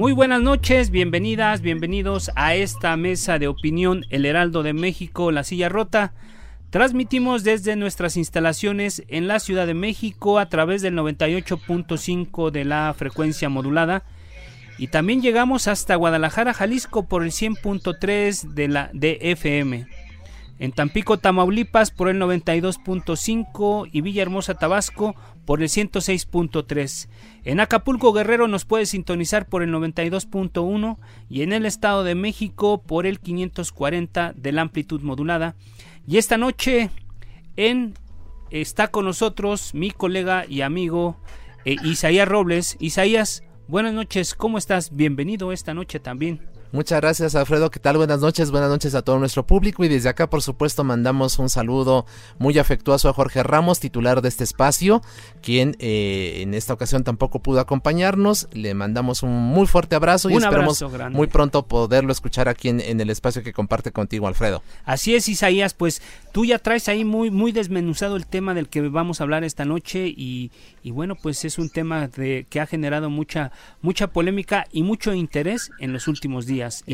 Muy buenas noches, bienvenidas, bienvenidos a esta mesa de opinión El Heraldo de México, La Silla Rota. Transmitimos desde nuestras instalaciones en la Ciudad de México a través del 98.5 de la frecuencia modulada y también llegamos hasta Guadalajara, Jalisco por el 100.3 de la DFM. En Tampico, Tamaulipas por el 92.5 y Villahermosa, Tabasco por el 106.3. En Acapulco, Guerrero nos puede sintonizar por el 92.1 y en el Estado de México por el 540 de la amplitud modulada. Y esta noche en está con nosotros mi colega y amigo eh, Isaías Robles. Isaías, buenas noches, ¿cómo estás? Bienvenido esta noche también. Muchas gracias Alfredo, ¿qué tal? Buenas noches, buenas noches a todo nuestro público y desde acá por supuesto mandamos un saludo muy afectuoso a Jorge Ramos, titular de este espacio, quien eh, en esta ocasión tampoco pudo acompañarnos, le mandamos un muy fuerte abrazo y esperamos muy pronto poderlo escuchar aquí en, el espacio que comparte contigo Alfredo. Así es Isaías, pues tú ya traes ahí muy, muy desmenuzado el tema del que vamos a hablar esta noche y, y bueno pues es un tema de, que ha generado mucha, mucha polémica y mucho interés en los últimos días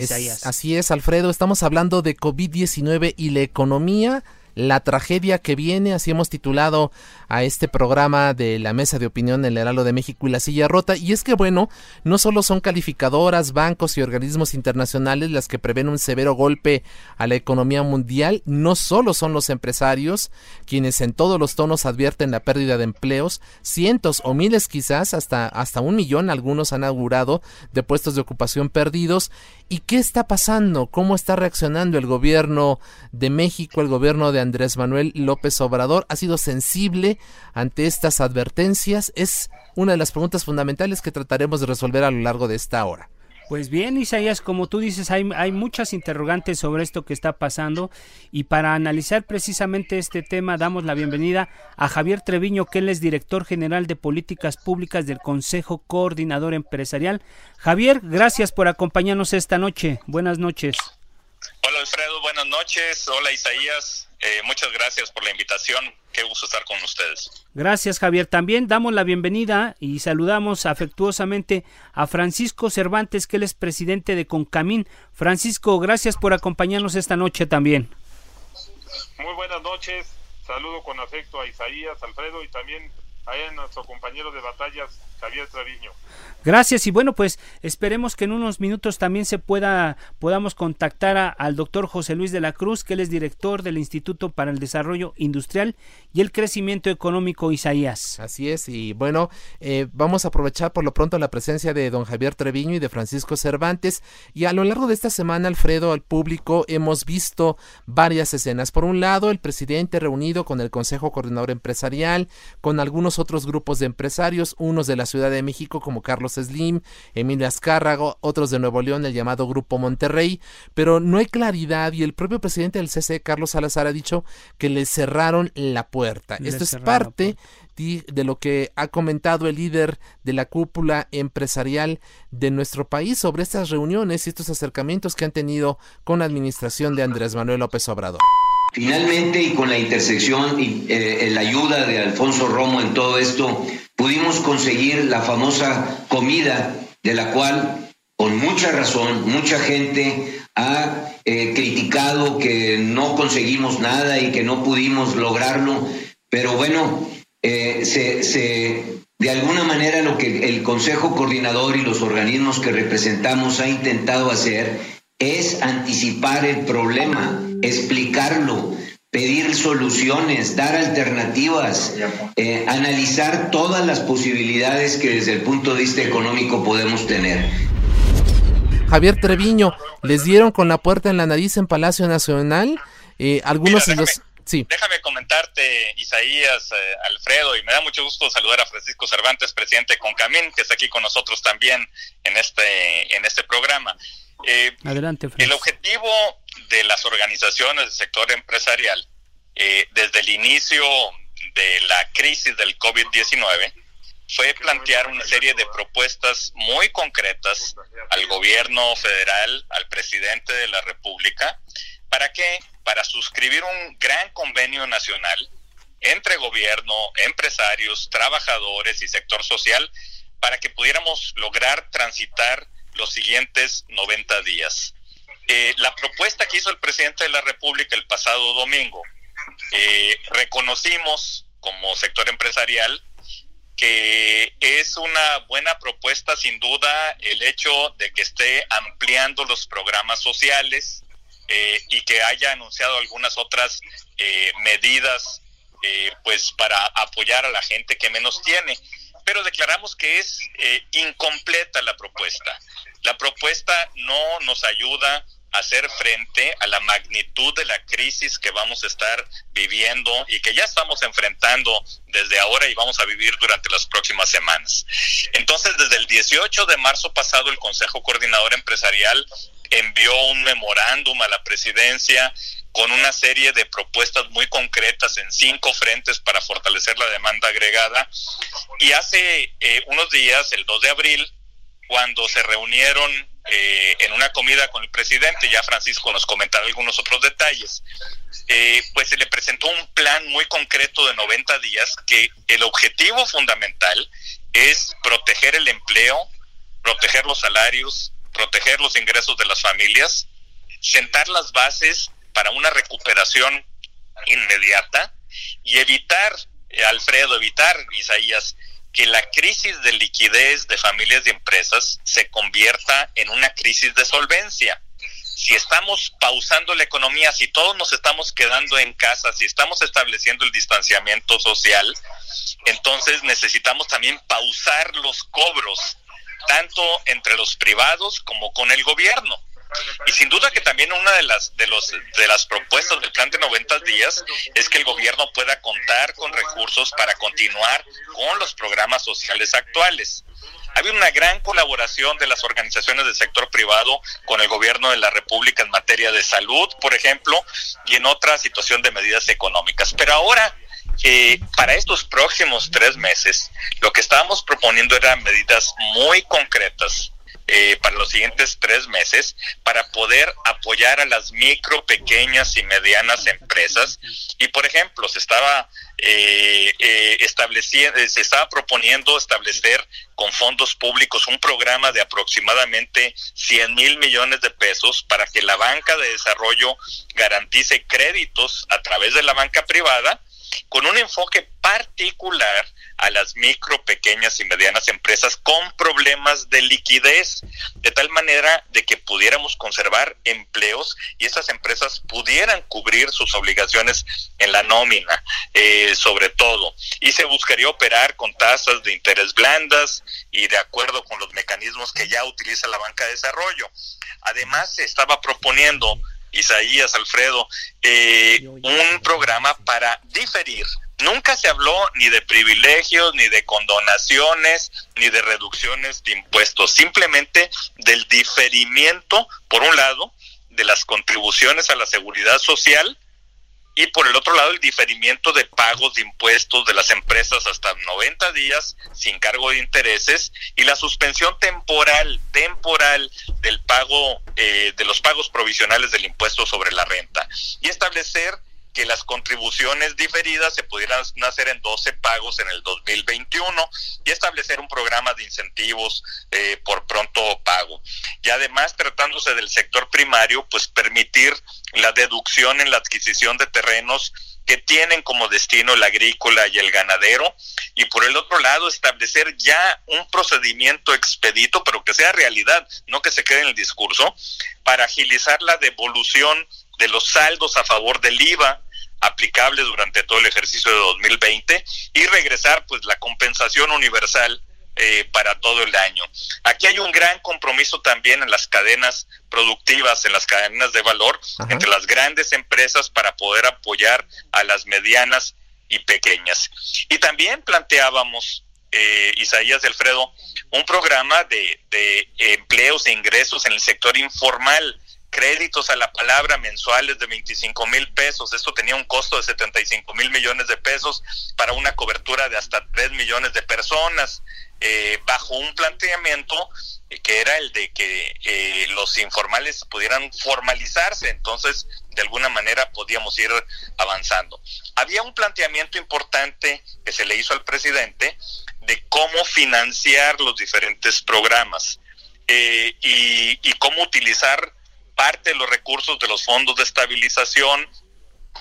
así es, Alfredo. Estamos hablando de COVID-19 y la economía la tragedia que viene, así hemos titulado a este programa de la mesa de opinión El Heraldo de México y la silla rota. Y es que bueno, no solo son calificadoras, bancos y organismos internacionales las que prevén un severo golpe a la economía mundial, no solo son los empresarios quienes en todos los tonos advierten la pérdida de empleos, cientos o miles quizás, hasta, hasta un millón algunos han augurado de puestos de ocupación perdidos. ¿Y qué está pasando? ¿Cómo está reaccionando el gobierno de México, el gobierno de Andrés Manuel López Obrador ha sido sensible ante estas advertencias? Es una de las preguntas fundamentales que trataremos de resolver a lo largo de esta hora. Pues bien, Isaías, como tú dices, hay, hay, muchas interrogantes sobre esto que está pasando y para analizar precisamente este tema damos la bienvenida a Javier Treviño, que él es director general de políticas públicas del Consejo Coordinador Empresarial. Javier, gracias por acompañarnos esta noche. Buenas noches. Hola Alfredo, buenas noches. Hola Isaías, eh, muchas gracias por la invitación. Qué gusto estar con ustedes. Gracias Javier. También damos la bienvenida y saludamos afectuosamente a Francisco Cervantes, que él es presidente de Concamín. Francisco, gracias por acompañarnos esta noche también. Muy buenas noches. Saludo con afecto a Isaías, Alfredo y también a nuestro compañero de batallas, Javier Treviño. Gracias y bueno pues esperemos que en unos minutos también se pueda podamos contactar al doctor José Luis de la Cruz que él es director del Instituto para el Desarrollo Industrial y el Crecimiento Económico Isaías. Así es y bueno eh, vamos a aprovechar por lo pronto la presencia de don Javier Treviño y de Francisco Cervantes y a lo largo de esta semana Alfredo al público hemos visto varias escenas. Por un lado el presidente reunido con el Consejo Coordinador Empresarial con algunos otros grupos de empresarios unos de la Ciudad de México como Carlos Slim, Emilia Azcárrago, otros de Nuevo León, el llamado Grupo Monterrey, pero no hay claridad y el propio presidente del CC, Carlos Salazar, ha dicho que le cerraron la puerta. Esto es parte de lo que ha comentado el líder de la cúpula empresarial de nuestro país sobre estas reuniones y estos acercamientos que han tenido con la administración de Andrés Manuel López Obrador. Finalmente, y con la intersección y eh, la ayuda de Alfonso Romo en todo esto, pudimos conseguir la famosa comida de la cual, con mucha razón, mucha gente ha eh, criticado que no conseguimos nada y que no pudimos lograrlo, pero bueno, eh, De alguna manera lo que el Consejo Coordinador y los organismos que representamos ha intentado hacer es anticipar el problema, explicarlo, pedir soluciones, dar alternativas, eh, analizar todas las posibilidades que desde el punto de vista económico podemos tener. Javier Treviño, les dieron con la puerta en la nariz en Palacio Nacional. Eh, algunos los... Sí. Déjame comentarte, Isaías, eh, Alfredo, y me da mucho gusto saludar a Francisco Cervantes, presidente de Concamín, que está aquí con nosotros también en este, en este programa. Eh, Adelante, El objetivo de las organizaciones del sector empresarial, desde el inicio de la crisis del COVID-19, fue plantear una serie de propuestas muy concretas al gobierno federal, al presidente de la República, ¿para qué? Para suscribir un gran convenio nacional entre gobierno, empresarios, trabajadores y sector social para que pudiéramos lograr transitar los siguientes 90 días. Eh, la propuesta que hizo el presidente de la República el pasado domingo, eh, reconocimos como sector empresarial que es una buena propuesta sin duda el hecho de que esté ampliando los programas sociales eh, y que haya anunciado algunas otras eh, medidas eh, pues para apoyar a la gente que menos tiene. Pero declaramos que es incompleta la propuesta. La propuesta no nos ayuda hacer frente a la magnitud de la crisis que vamos a estar viviendo y que ya estamos enfrentando desde ahora y vamos a vivir durante las próximas semanas. Entonces, desde el 18 de marzo pasado, el Consejo Coordinador Empresarial envió un memorándum a la presidencia con una serie de propuestas muy concretas en cinco frentes para fortalecer la demanda agregada. Y hace eh, unos días, el 2 de abril, cuando se reunieron eh, en una comida con el presidente, ya Francisco nos comentará algunos otros detalles, eh, pues se le presentó un plan muy concreto de 90 días que el objetivo fundamental es proteger el empleo, proteger los salarios, proteger los ingresos de las familias, sentar las bases para una recuperación inmediata y evitar, eh, Alfredo, evitar, Isaías, que la crisis de liquidez de familias y empresas se convierta en una crisis de solvencia. Si estamos pausando la economía, si todos nos estamos quedando en casa, si estamos estableciendo el distanciamiento social, entonces necesitamos también pausar los cobros, tanto entre los privados como con el gobierno. Y sin duda que también una de las de los de las propuestas del plan de 90 días es que el gobierno pueda contar con recursos para continuar con los programas sociales actuales. Ha habido una gran colaboración de las organizaciones del sector privado con el gobierno de la República en materia de salud, por ejemplo, y en otra situación de medidas económicas. Pero ahora, eh, para estos próximos tres meses, lo que estábamos proponiendo eran medidas muy concretas eh, para los siguientes tres meses para poder apoyar a las micro, pequeñas y medianas empresas. Y por ejemplo, se estaba eh, eh, estableciendo, se estaba proponiendo establecer con fondos públicos un programa de aproximadamente 100 mil millones de pesos para que la banca de desarrollo garantice créditos a través de la banca privada con un enfoque particular a las micro, pequeñas y medianas empresas con problemas de liquidez, de tal manera de que pudiéramos conservar empleos y esas empresas pudieran cubrir sus obligaciones en la nómina, eh, sobre todo. Y se buscaría operar con tasas de interés blandas y de acuerdo con los mecanismos que ya utiliza la banca de desarrollo. Además, se estaba proponiendo Isaías, Alfredo, eh, un programa para diferir Nunca se habló ni de privilegios, ni de condonaciones, ni de reducciones de impuestos, simplemente del diferimiento, por un lado, de las contribuciones a la seguridad social y por el otro lado el diferimiento de pagos de impuestos de las empresas hasta 90 días sin cargo de intereses y la suspensión temporal, temporal del pago, eh, de los pagos provisionales del impuesto sobre la renta. Y establecer que las contribuciones diferidas se pudieran hacer en 12 pagos en el 2021 y establecer un programa de incentivos eh, por pronto pago. Y además, tratándose del sector primario, pues permitir la deducción en la adquisición de terrenos que tienen como destino el agrícola y el ganadero, y por el otro lado establecer ya un procedimiento expedito, pero que sea realidad, no que se quede en el discurso, para agilizar la devolución de los saldos a favor del IVA aplicable durante todo el ejercicio de 2020 y regresar pues la compensación universal eh, para todo el año. Aquí hay un gran compromiso también en las cadenas productivas, en las cadenas de valor, entre las grandes empresas para poder apoyar a las medianas y pequeñas. Y también planteábamos, eh, Isaías y Alfredo, un programa de, de empleos e ingresos en el sector informal créditos a la palabra mensuales de 25 mil pesos. Esto tenía un costo de 75 mil millones de pesos para una cobertura de hasta 3 millones de personas, eh, bajo un planteamiento que era el de que eh, los informales pudieran formalizarse. Entonces, de alguna manera podíamos ir avanzando. Había un planteamiento importante que se le hizo al presidente de cómo financiar los diferentes programas eh, y, y cómo utilizar parte de los recursos de los fondos de estabilización,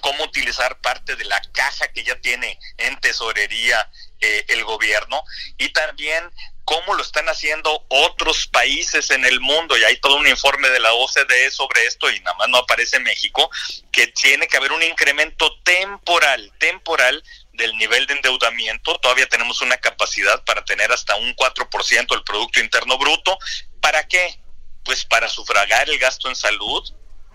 cómo utilizar parte de la caja que ya tiene en tesorería eh, el gobierno y también cómo lo están haciendo otros países en el mundo. Y hay todo un informe de la OCDE sobre esto y nada más no aparece México, que tiene que haber un incremento temporal, temporal del nivel de endeudamiento. Todavía tenemos una capacidad para tener hasta un 4% del Producto Interno Bruto. ¿Para qué? Pues para sufragar el gasto en salud,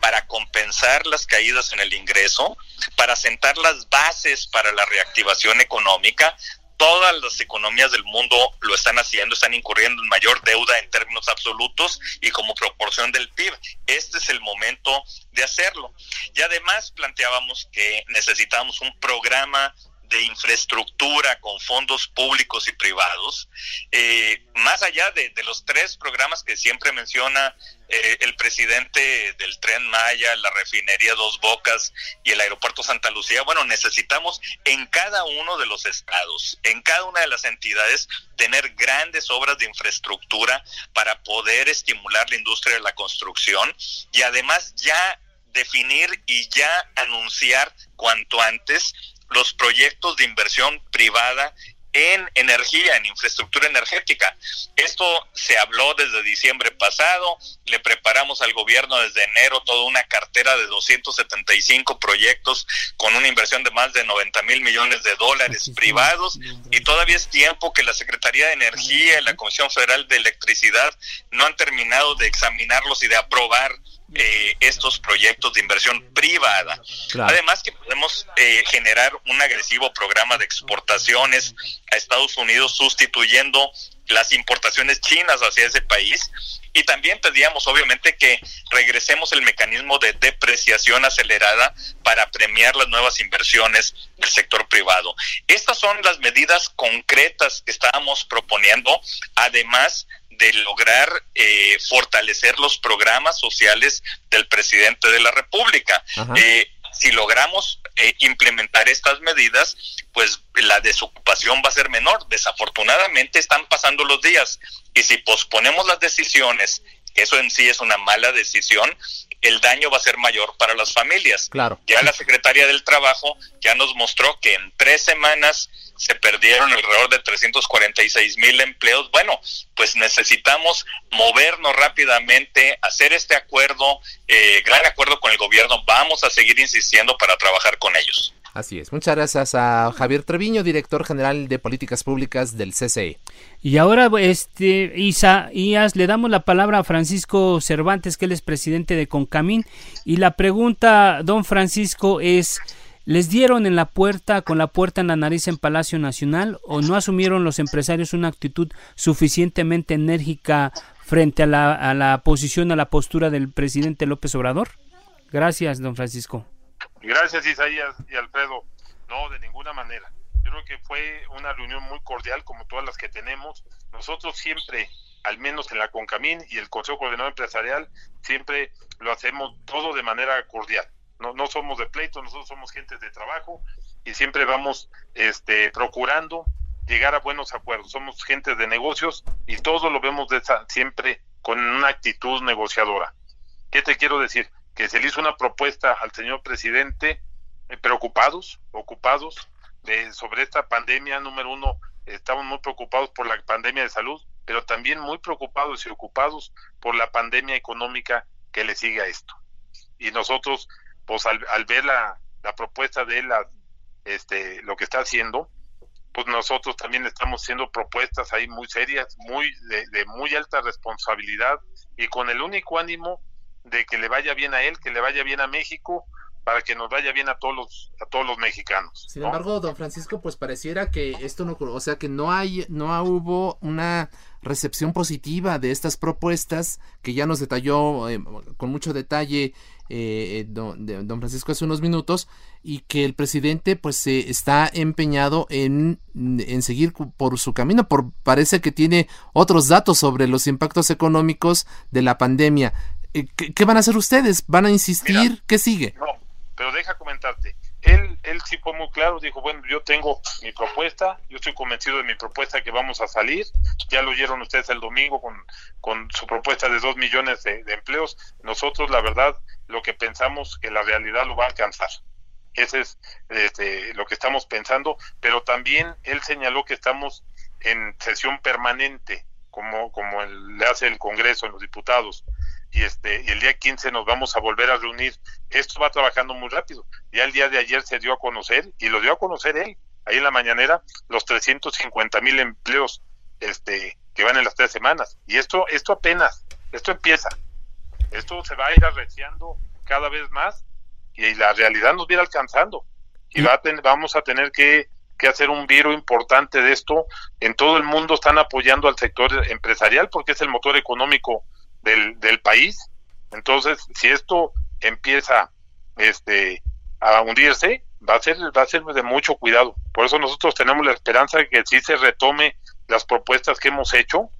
para compensar las caídas en el ingreso, para sentar las bases para la reactivación económica. Todas las economías del mundo lo están haciendo, están incurriendo en mayor deuda en términos absolutos y como proporción del PIB. Este es el momento de hacerlo. Y además planteábamos que necesitábamos un programa de infraestructura con fondos públicos y privados, eh, más allá de, los tres programas que siempre menciona eh, el presidente del tren Maya, la refinería Dos Bocas y el aeropuerto Santa Lucía, bueno, necesitamos en cada uno de los estados, en cada una de las entidades, tener grandes obras de infraestructura para poder estimular la industria de la construcción y además ya definir y ya anunciar cuanto antes los proyectos de inversión privada en energía, en infraestructura energética. Esto se habló desde diciembre pasado, le preparamos al gobierno desde enero toda una cartera de 275 proyectos con una inversión de más de 90 mil millones de dólares privados y todavía es tiempo que la Secretaría de Energía y la Comisión Federal de Electricidad no han terminado de examinarlos y de aprobar eh, estos proyectos de inversión privada. Además que podemos eh, generar un agresivo programa de exportaciones a Estados Unidos sustituyendo las importaciones chinas hacia ese país. Y también pedíamos, obviamente, que regresemos el mecanismo de depreciación acelerada para premiar las nuevas inversiones del sector privado. Estas son las medidas concretas que estábamos proponiendo, además de lograr eh, fortalecer los programas sociales del presidente de la República. Eh, si logramos eh, implementar estas medidas, pues la desocupación va a ser menor. Desafortunadamente están pasando los días y si posponemos las decisiones, eso en sí es una mala decisión, el daño va a ser mayor para las familias. Claro. Ya la secretaria del Trabajo ya nos mostró que en tres semanas se perdieron alrededor de 346 mil empleos. Bueno, pues necesitamos movernos rápidamente, hacer este acuerdo, eh, gran acuerdo con el gobierno. Vamos a seguir insistiendo para trabajar con ellos. Así es. Muchas gracias a Javier Treviño, director general de políticas públicas del CCE. Y ahora, este, Isa, Ias, le damos la palabra a Francisco Cervantes, que él es presidente de Concamín. Y la pregunta, don Francisco, es ¿Les dieron en la puerta, con la puerta en la nariz en Palacio Nacional o no asumieron los empresarios una actitud suficientemente enérgica frente a la, a la posición, a la postura del presidente López Obrador? Gracias, don Francisco. Gracias, Isaías y Alfredo. No, de ninguna manera. Creo que fue una reunión muy cordial, como todas las que tenemos. Nosotros siempre, al menos en la CONCAMIN y el Consejo Coordinador Empresarial, siempre lo hacemos todo de manera cordial no, no somos de pleito, nosotros somos gente de trabajo y siempre vamos este, procurando llegar a buenos acuerdos. Somos gente de negocios y todo lo vemos de siempre con una actitud negociadora. ¿Qué te quiero decir? Que se le hizo una propuesta al señor presidente eh, preocupados, ocupados sobre esta pandemia. Número uno, estamos muy preocupados por la pandemia de salud, pero también muy preocupados y ocupados por la pandemia económica que le sigue a esto. Y nosotros, pues al, ver la, la propuesta de él, este, lo que está haciendo, pues nosotros también estamos haciendo propuestas ahí muy serias, muy de, muy alta responsabilidad y con el único ánimo de que le vaya bien a él, que le vaya bien a México, para que nos vaya bien a todos los a todos los mexicanos. Sin embargo, don Francisco, pues pareciera que esto no, o sea, que no hay no hubo una recepción positiva de estas propuestas que ya nos detalló eh, con mucho detalle eh, don, don, Francisco hace unos minutos y que el presidente pues se está empeñado en, en seguir por su camino por parece que tiene otros datos sobre los impactos económicos de la pandemia eh, ¿qué, van a hacer ustedes? ¿van a insistir? ¿qué sigue? No, pero deja comentarte él, él sí fue muy claro, dijo, bueno, yo tengo mi propuesta, yo estoy convencido de mi propuesta que vamos a salir, ya lo oyeron ustedes el domingo con, con su propuesta de dos millones de, empleos, nosotros la verdad lo que pensamos que la realidad lo va a alcanzar. Ese es este, lo que estamos pensando, pero también él señaló que estamos en sesión permanente, como, como le hace el Congreso en los diputados y este y el día 15 nos vamos a volver a reunir. Esto va trabajando muy rápido. Ya el día de ayer se dio a conocer y lo dio a conocer él ahí en la mañanera los 350 mil empleos este que van en las tres semanas y esto esto apenas esto empieza esto se va a ir arreciando cada vez más y la realidad nos viene alcanzando y va vamos a tener que, que hacer un viro importante de esto en todo el mundo están apoyando al sector empresarial porque es el motor económico del, del país. Entonces, si esto empieza este, a hundirse, va a ser va a ser de mucho cuidado. Por eso nosotros tenemos la esperanza de que sí se retome las propuestas que hemos hecho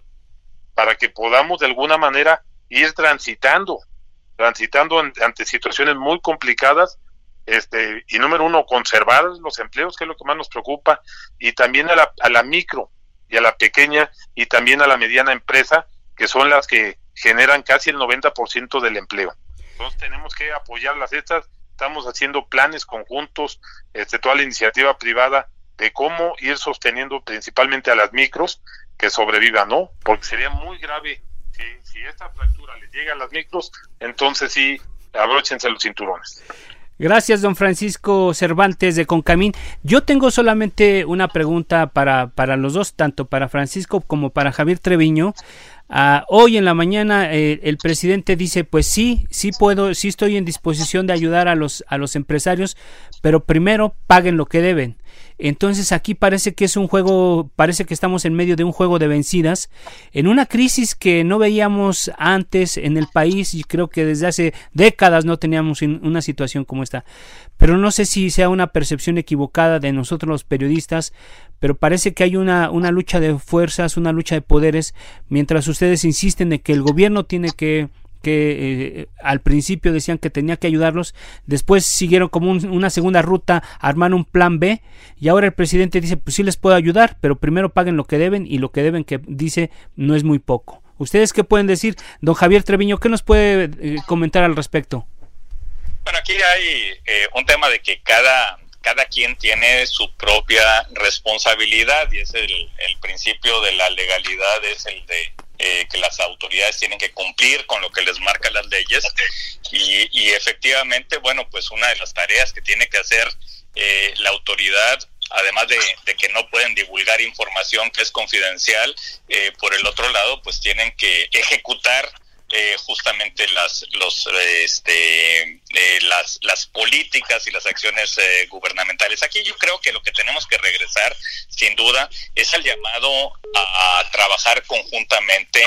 para que podamos de alguna manera ir transitando, transitando ante situaciones muy complicadas, este y número uno conservar los empleos que es lo que más nos preocupa y también a la, a la micro y a la pequeña y también a la mediana empresa que son las que generan casi el 90% del empleo. Entonces tenemos que apoyarlas estas, estamos haciendo planes conjuntos, este, toda la iniciativa privada de cómo ir sosteniendo principalmente a las micros que sobrevivan, ¿no? Porque sería muy grave si, si esta fractura le llega a las micros, entonces sí, abróchense los cinturones. Gracias, don Francisco Cervantes de Concamín. Yo tengo solamente una pregunta para, para los dos, tanto para Francisco como para Javier Treviño. Ah, hoy en la mañana eh, el presidente dice, pues sí, sí puedo, sí estoy en disposición de ayudar a los, a los empresarios, pero primero paguen lo que deben. Entonces aquí parece que es un juego, parece que estamos en medio de un juego de vencidas, en una crisis que no veíamos antes en el país y creo que desde hace décadas no teníamos una situación como esta. Pero no sé si sea una percepción equivocada de nosotros los periodistas, pero parece que hay una, una lucha de fuerzas, una lucha de poderes, mientras ustedes insisten de que el gobierno tiene que que eh, al principio decían que tenía que ayudarlos, después siguieron como una segunda ruta, armaron un plan B y ahora el presidente dice, pues sí les puedo ayudar, pero primero paguen lo que deben y lo que deben que dice no es muy poco. ¿Ustedes qué pueden decir? Don Javier Treviño, ¿qué nos puede eh, comentar al respecto? Bueno, aquí hay eh, un tema de que cada, cada quien tiene su propia responsabilidad y es el principio de la legalidad, es el de eh, que las autoridades tienen que cumplir con lo que les marcan las leyes. Y, efectivamente, bueno, pues una de las tareas que tiene que hacer eh, la autoridad además de, que no pueden divulgar información que es confidencial, eh, por el otro lado, pues tienen que ejecutar eh, justamente las los este eh, las las políticas y las acciones eh, gubernamentales. Aquí yo creo que lo que tenemos que regresar sin duda es al llamado a, trabajar conjuntamente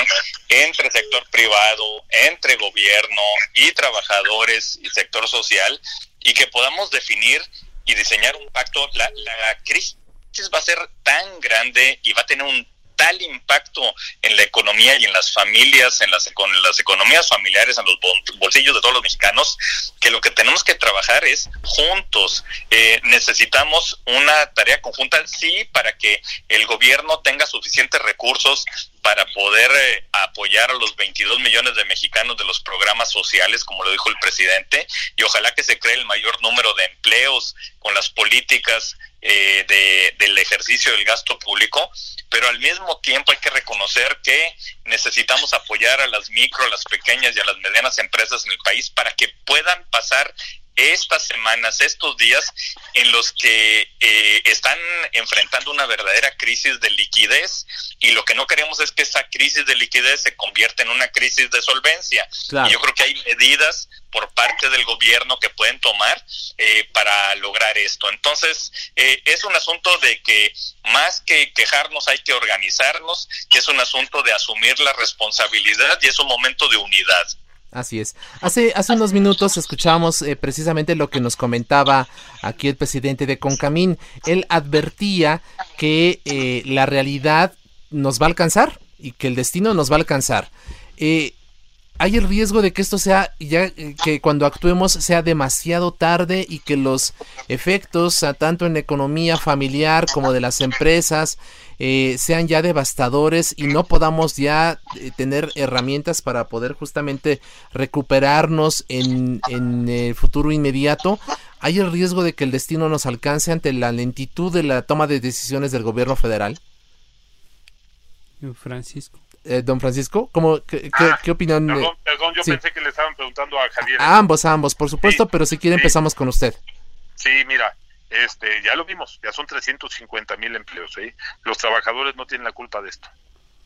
entre sector privado entre gobierno y trabajadores y sector social y que podamos definir y diseñar un pacto. La, la crisis va a ser tan grande y va a tener un tal impacto en la economía y en las familias, en las, con las economías familiares, en los bolsillos de todos los mexicanos, que lo que tenemos que trabajar es juntos. Eh, necesitamos una tarea conjunta, sí, para que el gobierno tenga suficientes recursos para poder eh, apoyar a los 22 millones de mexicanos de los programas sociales, como lo dijo el presidente, y ojalá que se cree el mayor número de empleos con las políticas eh, de, del ejercicio del gasto público, pero al mismo tiempo hay que reconocer que necesitamos apoyar a las micro, a las pequeñas y a las medianas empresas en el país para que puedan pasar estas semanas, estos días en los que eh, están enfrentando una verdadera crisis de liquidez y lo que no queremos es que esa crisis de liquidez se convierta en una crisis de solvencia. Y yo creo que hay medidas por parte del gobierno que pueden tomar eh, para lograr esto. Entonces, eh, es un asunto de que más que quejarnos hay que organizarnos, que es un asunto de asumir la responsabilidad y es un momento de unidad. Así es. Hace, hace unos minutos escuchamos eh, precisamente lo que nos comentaba aquí el presidente de Concamín. Él advertía que eh, la realidad nos va a alcanzar y que el destino nos va a alcanzar. Eh, hay el riesgo de que esto sea ya que cuando actuemos sea demasiado tarde y que los efectos tanto en economía familiar como de las empresas eh, sean ya devastadores y no podamos ya eh, tener herramientas para poder justamente recuperarnos en, en el futuro inmediato, ¿hay el riesgo de que el destino nos alcance ante la lentitud de la toma de decisiones del gobierno federal? Francisco. Eh, don Francisco, ¿cómo, qué, qué, opinión? Perdón, perdón yo pensé que le estaban preguntando a Javier. A ambos, a ambos, por supuesto, pero si quiere empezamos con usted. Sí, mira, este, ya lo vimos, ya son 350 mil empleos. ¿eh? Los trabajadores no tienen la culpa de esto.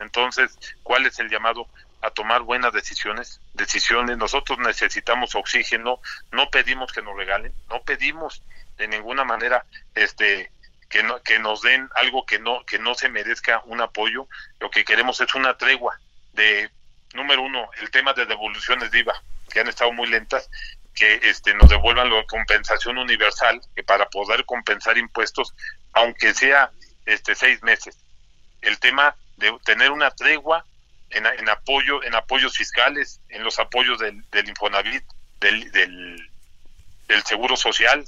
Entonces, ¿cuál es el llamado? A tomar buenas decisiones, decisiones. Nosotros necesitamos oxígeno, no pedimos que nos regalen, no pedimos de ninguna manera este que no, que nos den algo que no que no se merezca un apoyo. Lo que queremos es una tregua de número uno, el tema de devoluciones de IVA que han estado muy lentas que este, nos devuelvan la compensación universal, que para poder compensar impuestos, aunque sea este seis meses. El tema de tener una tregua en, en apoyo, en apoyos fiscales, en los apoyos del, Infonavit, del, del, del Seguro Social,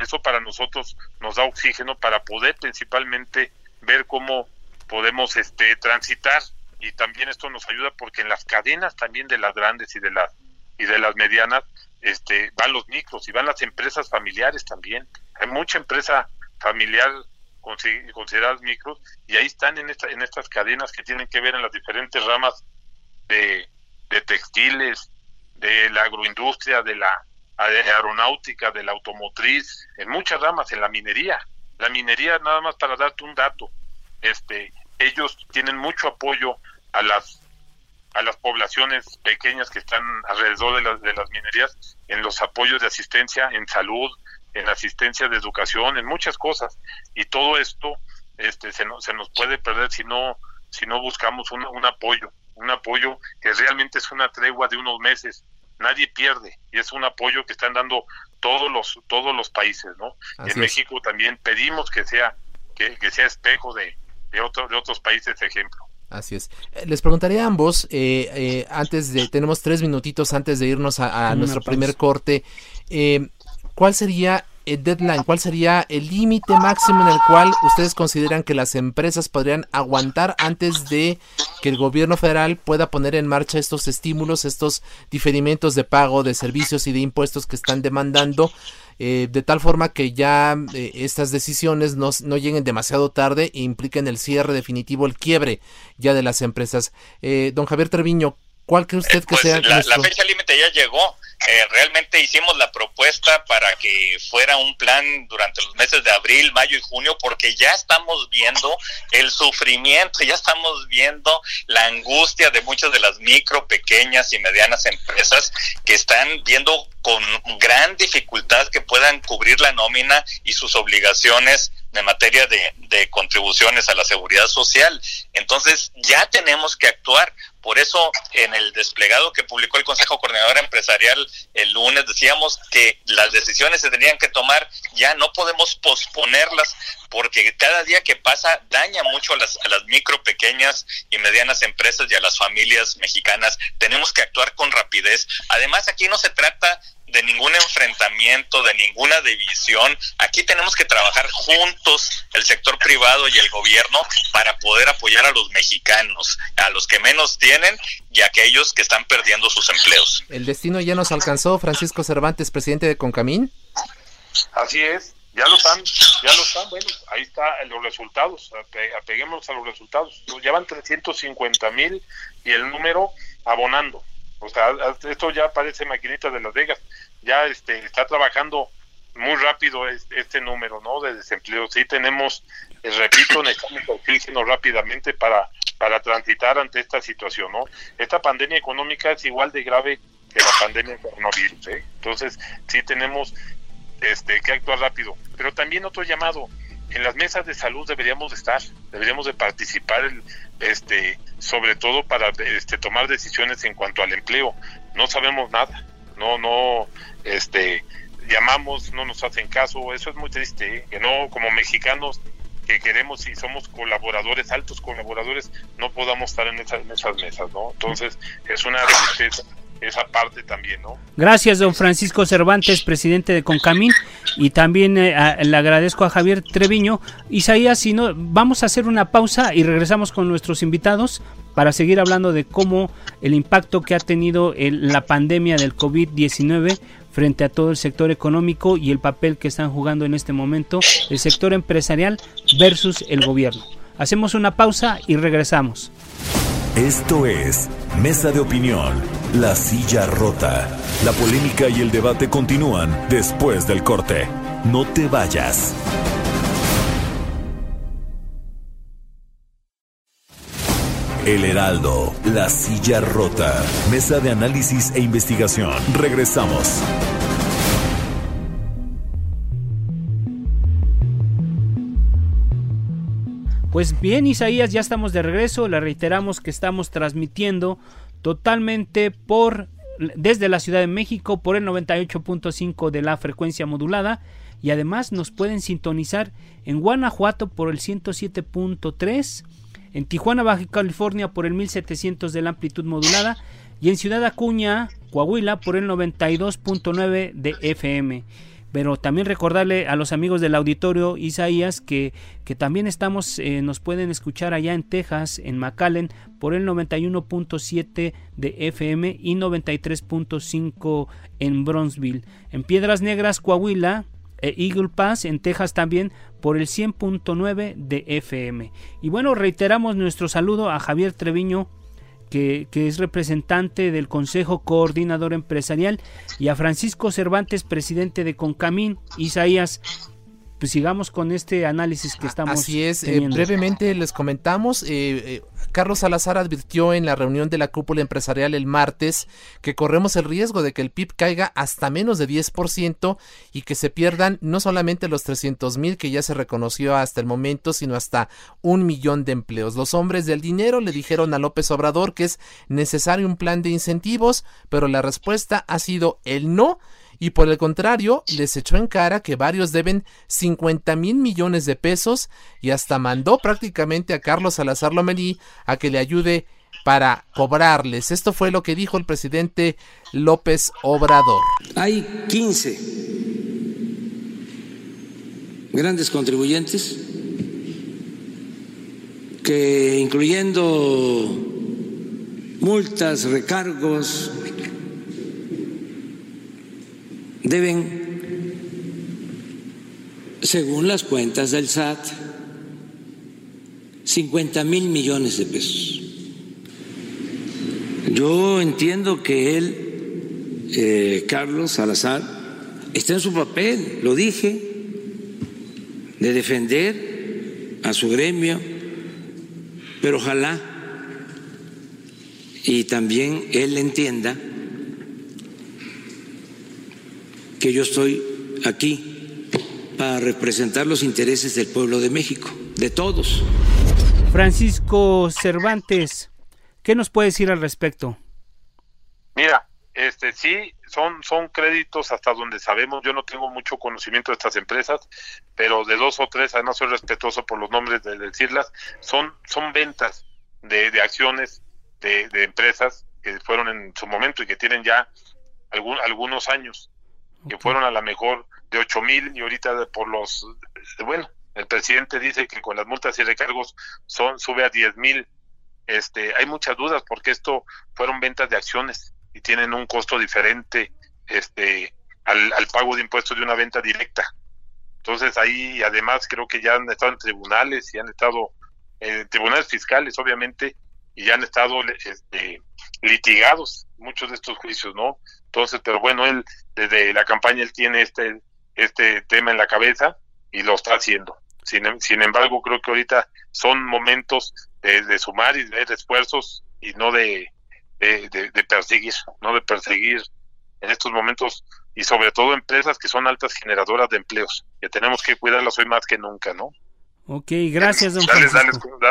eso para nosotros nos da oxígeno para poder principalmente ver cómo podemos este transitar y también esto nos ayuda porque en las cadenas también de las grandes y de las y de las medianas este, van los micros y van las empresas familiares también. Hay mucha empresa familiar consideradas micros y ahí están en, esta, en estas cadenas que tienen que ver en las diferentes ramas de, de textiles, de la agroindustria, de la aeronáutica, de la automotriz, en muchas ramas, en la minería. La minería, nada más para darte un dato, este, ellos tienen mucho apoyo a las a las poblaciones pequeñas que están alrededor de las, de las minerías en los apoyos de asistencia en salud, en asistencia de educación, en muchas cosas. Y todo esto este, se, se nos puede perder si no, si no buscamos un, un apoyo, un apoyo que realmente es una tregua de unos meses. Nadie pierde y es un apoyo que están dando todos los todos los países, ¿no? en México también pedimos que sea que, que sea espejo de, de, otro, de otros países ejemplo. Así es. Eh, les preguntaré a ambos, eh, eh, antes de, tenemos tres minutitos antes de irnos a, nuestro primer corte, ¿cuál sería el deadline? ¿Cuál sería el límite máximo en el cual ustedes consideran que las empresas podrían aguantar antes de que el gobierno federal pueda poner en marcha estos estímulos, estos diferimientos de pago de servicios y de impuestos que están demandando? Eh, de tal forma que ya eh, estas decisiones no, no, lleguen demasiado tarde e impliquen el cierre definitivo, el quiebre ya de las empresas. Eh, don Javier Treviño, ¿cuál cree usted que pues sea? La, la fecha límite ya llegó. Eh, realmente hicimos la propuesta para que fuera un plan durante los meses de abril, mayo y junio, porque ya estamos viendo el sufrimiento, ya estamos viendo la angustia de muchas de las micro, pequeñas y medianas empresas que están viendo con gran dificultad que puedan cubrir la nómina y sus obligaciones de materia de, de contribuciones a la seguridad social. Entonces ya tenemos que actuar Por eso, en el desplegado que publicó el Consejo Coordinador Empresarial el lunes, decíamos que las decisiones se tenían que tomar, ya no podemos posponerlas, porque cada día que pasa daña mucho a las, a las micro, pequeñas y medianas empresas y a las familias mexicanas. Tenemos que actuar con rapidez. Además, aquí no se trata de ningún enfrentamiento, de ninguna división. Aquí tenemos que trabajar juntos, el sector privado y el gobierno, para poder apoyar a los mexicanos, a los que menos tienen y a aquellos que están perdiendo sus empleos. El destino ya nos alcanzó, Francisco Cervantes, presidente de Concamín. Así es, ya lo están, ya lo están, bueno, ahí están los resultados, apeguemos a los resultados. Llevan 350 mil y el número abonando. O sea, esto ya parece maquinita de Las Vegas. Ya este, está trabajando muy rápido este, número ¿no? de desempleo. Sí tenemos, eh, repito, necesitamos oxígeno rápidamente para, para transitar ante esta situación. ¿no? Esta pandemia económica es igual de grave que la pandemia del coronavirus. ¿eh? Entonces, sí tenemos este, que actuar rápido. Pero también otro llamado, en las mesas de salud deberíamos de estar, deberíamos de participar, este, sobre todo para este, tomar decisiones en cuanto al empleo. No sabemos nada, no, no, este, llamamos, no nos hacen caso, eso es muy triste, ¿eh? que no, como mexicanos que queremos y somos colaboradores, altos colaboradores, no podamos estar en, en esas mesas, ¿no? Entonces, es una tristeza esa parte también, ¿no? Gracias, don Francisco Cervantes, presidente de Concamín, y también eh, le agradezco a Javier Treviño. Isaías, si no, vamos a hacer una pausa y regresamos con nuestros invitados para seguir hablando de cómo el impacto que ha tenido la pandemia del COVID-19 frente a todo el sector económico y el papel que están jugando en este momento el sector empresarial versus el gobierno. Hacemos una pausa y regresamos. Esto es Mesa de Opinión, La Silla Rota. La polémica y el debate continúan después del corte. No te vayas. El Heraldo, La Silla Rota. Mesa de análisis e investigación. Regresamos. Pues bien, Isaías, ya estamos de regreso. Le reiteramos que estamos transmitiendo totalmente por desde la Ciudad de México por el 98.5 de la frecuencia modulada y además nos pueden sintonizar en Guanajuato por el 107.3, en Tijuana, Baja California por el 1700 de la amplitud modulada y en Ciudad Acuña, Coahuila por el 92.9 de FM pero también recordarle a los amigos del auditorio Isaías que, que también estamos, eh, nos pueden escuchar allá en Texas, en McAllen, por el 91.7 de FM y 93.5 en Bronzeville. En Piedras Negras, Coahuila, e Eagle Pass en Texas también por el 100.9 de FM. Y bueno, reiteramos nuestro saludo a Javier Treviño que, es representante del Consejo Coordinador Empresarial, y a Francisco Cervantes, presidente de Concamín, Isaías, pues sigamos con este análisis que estamos Así es, eh, brevemente les comentamos, eh, eh, Carlos Salazar advirtió en la reunión de la cúpula empresarial el martes que corremos el riesgo de que el PIB caiga hasta menos de 10% y que se pierdan no solamente los 300 mil que ya se reconoció hasta el momento, sino hasta un millón de empleos. Los hombres del dinero le dijeron a López Obrador que es necesario un plan de incentivos, pero la respuesta ha sido el no y por el contrario les echó en cara que varios deben 50 mil millones de pesos y hasta mandó prácticamente a Carlos Salazar Lomelí a que le ayude para cobrarles. Esto fue lo que dijo el presidente López Obrador. Hay 15 grandes contribuyentes que incluyendo multas, recargos, deben, según las cuentas del SAT, 50 mil millones de pesos. Yo entiendo que él, eh, Carlos Salazar, está en su papel, lo dije, de defender a su gremio, pero ojalá y también él entienda que yo estoy aquí para representar los intereses del pueblo de México, de todos. Francisco Cervantes, ¿Qué nos puede decir al respecto? Mira, este sí, son, son créditos hasta donde sabemos, yo no tengo mucho conocimiento de estas empresas, pero de dos o tres, además soy respetuoso por los nombres de decirlas, son, son ventas de, de acciones de, de, empresas que fueron en su momento y que tienen ya algún, algunos años, que fueron a la mejor de ocho mil y ahorita por los, bueno, el presidente dice que con las multas y recargos son sube a diez mil. Este, hay muchas dudas porque esto fueron ventas de acciones y tienen un costo diferente este al, al pago de impuestos de una venta directa. Entonces ahí además creo que ya han estado en tribunales y han estado en tribunales fiscales obviamente y ya han estado este, litigados muchos de estos juicios, ¿no? Entonces, pero bueno, él desde la campaña él tiene este este tema en la cabeza y lo está haciendo. Sin, sin embargo, creo que ahorita son momentos de, de sumar y de esfuerzos y no de, de, de, perseguir, no de perseguir en estos momentos y sobre todo empresas que son altas generadoras de empleos, que tenemos que cuidarlas hoy más que nunca, ¿no? Ok, gracias, don darles,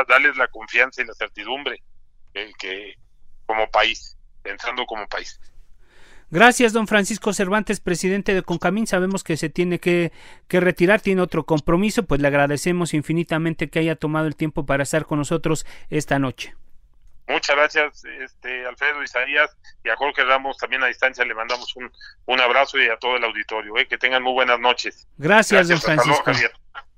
darles, la confianza y la certidumbre que, que como país, pensando como país. Gracias, don Francisco Cervantes, presidente de Concamín. Sabemos que se tiene que, que, retirar, tiene otro compromiso, pues le agradecemos infinitamente que haya tomado el tiempo para estar con nosotros esta noche. Muchas gracias, este, Alfredo Isaías, y a Jorge Ramos también a distancia le mandamos un, un abrazo y a todo el auditorio. Eh, que tengan muy buenas noches. Gracias, gracias don Francisco. Luego,